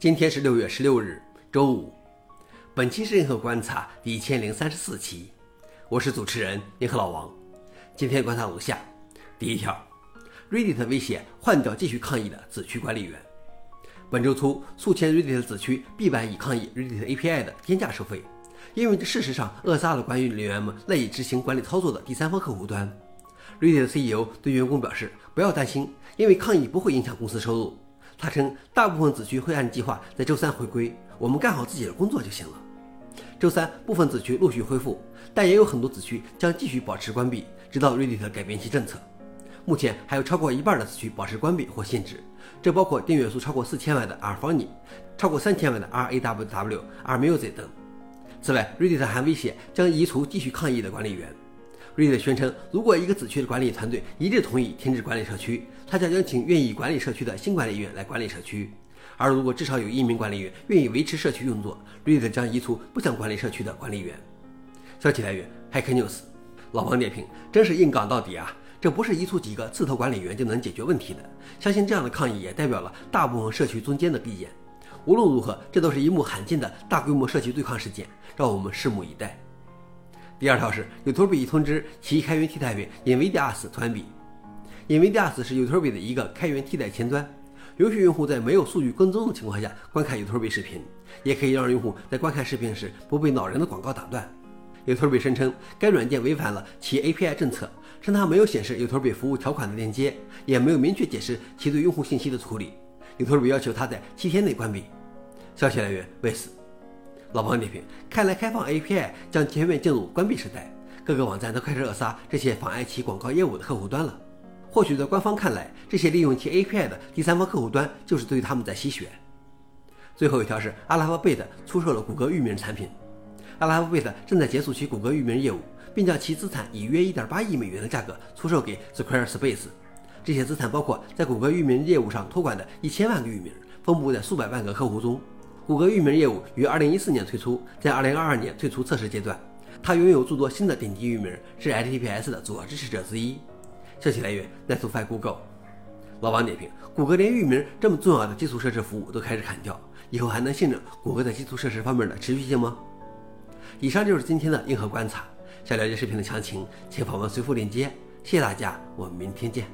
今天是六月十六日，周五。本期是银河观察第一千零三十四期，我是主持人银河老王。今天观察如下：第一条，Reddit 威胁换掉继续抗议的子区管理员。本周初，数千 Reddit 子区闭版以抗议 Reddit API 的天价收费，因为这事实上扼杀了管理人员们赖以执行管理操作的第三方客户端。Reddit CEO 对员工表示：“不要担心，因为抗议不会影响公司收入。”他称，大部分子区会按计划在周三回归，我们干好自己的工作就行了。周三，部分子区陆续恢复，但也有很多子区将继续保持关闭，直到 Reddit 改变其政策。目前还有超过一半的子区保持关闭或限制，这包括订阅数超过四千万的 R Funny，超过三千万的 R A W W、R Music 等。此外，Reddit 还威胁将移除继续抗议的管理员。Reddit 宣称，如果一个子区的管理团队一致同意停止管理社区，他将邀请愿意管理社区的新管理员来管理社区；而如果至少有一名管理员愿意维持社区运作，Reddit 将移除不想管理社区的管理员。消息来源：Hack News。老王点评：真是硬杠到底啊！这不是移除几个刺头管理员就能解决问题的。相信这样的抗议也代表了大部分社区中间的意见。无论如何，这都是一幕罕见的大规模社区对抗事件，让我们拭目以待。第二条是 YouTube 已通知其开源替代源 Nvidias 关闭。Nvidias 是 YouTube 的一个开源替代前端，允许用户在没有数据跟踪的情况下观看 YouTube 视频，也可以让用户在观看视频时不被恼人的广告打断。YouTube 声称该软件违反了其 API 政策，称它没有显示 YouTube 服务条款的链接，也没有明确解释其对用户信息的处理。YouTube 要求它在七天内关闭。消息来源 w i s 老王点评：看来开放 API 将全面进入关闭时代，各个网站都开始扼杀这些妨碍其广告业务的客户端了。或许在官方看来，这些利用其 API 的第三方客户端就是对他们在吸血。最后一条是阿拉法贝 t 出售了谷歌域名产品。阿拉法贝 t 正在结束其谷歌域名业务，并将其资产以约1.8亿美元的价格出售给 Squarespace。这些资产包括在谷歌域名业务上托管的一千万个域名，分布在数百万个客户中。谷歌域名业务于2014年推出，在2022年退出测试阶段。它拥有诸多新的顶级域名，是 HTTPS 的主要支持者之一。消息来源：NetFi Google。老王点评：谷歌连域名这么重要的基础设施服务都开始砍掉，以后还能信任谷歌在基础设施方面的持续性吗？以上就是今天的硬核观察。想了解视频的详情，请访问随附链接。谢谢大家，我们明天见。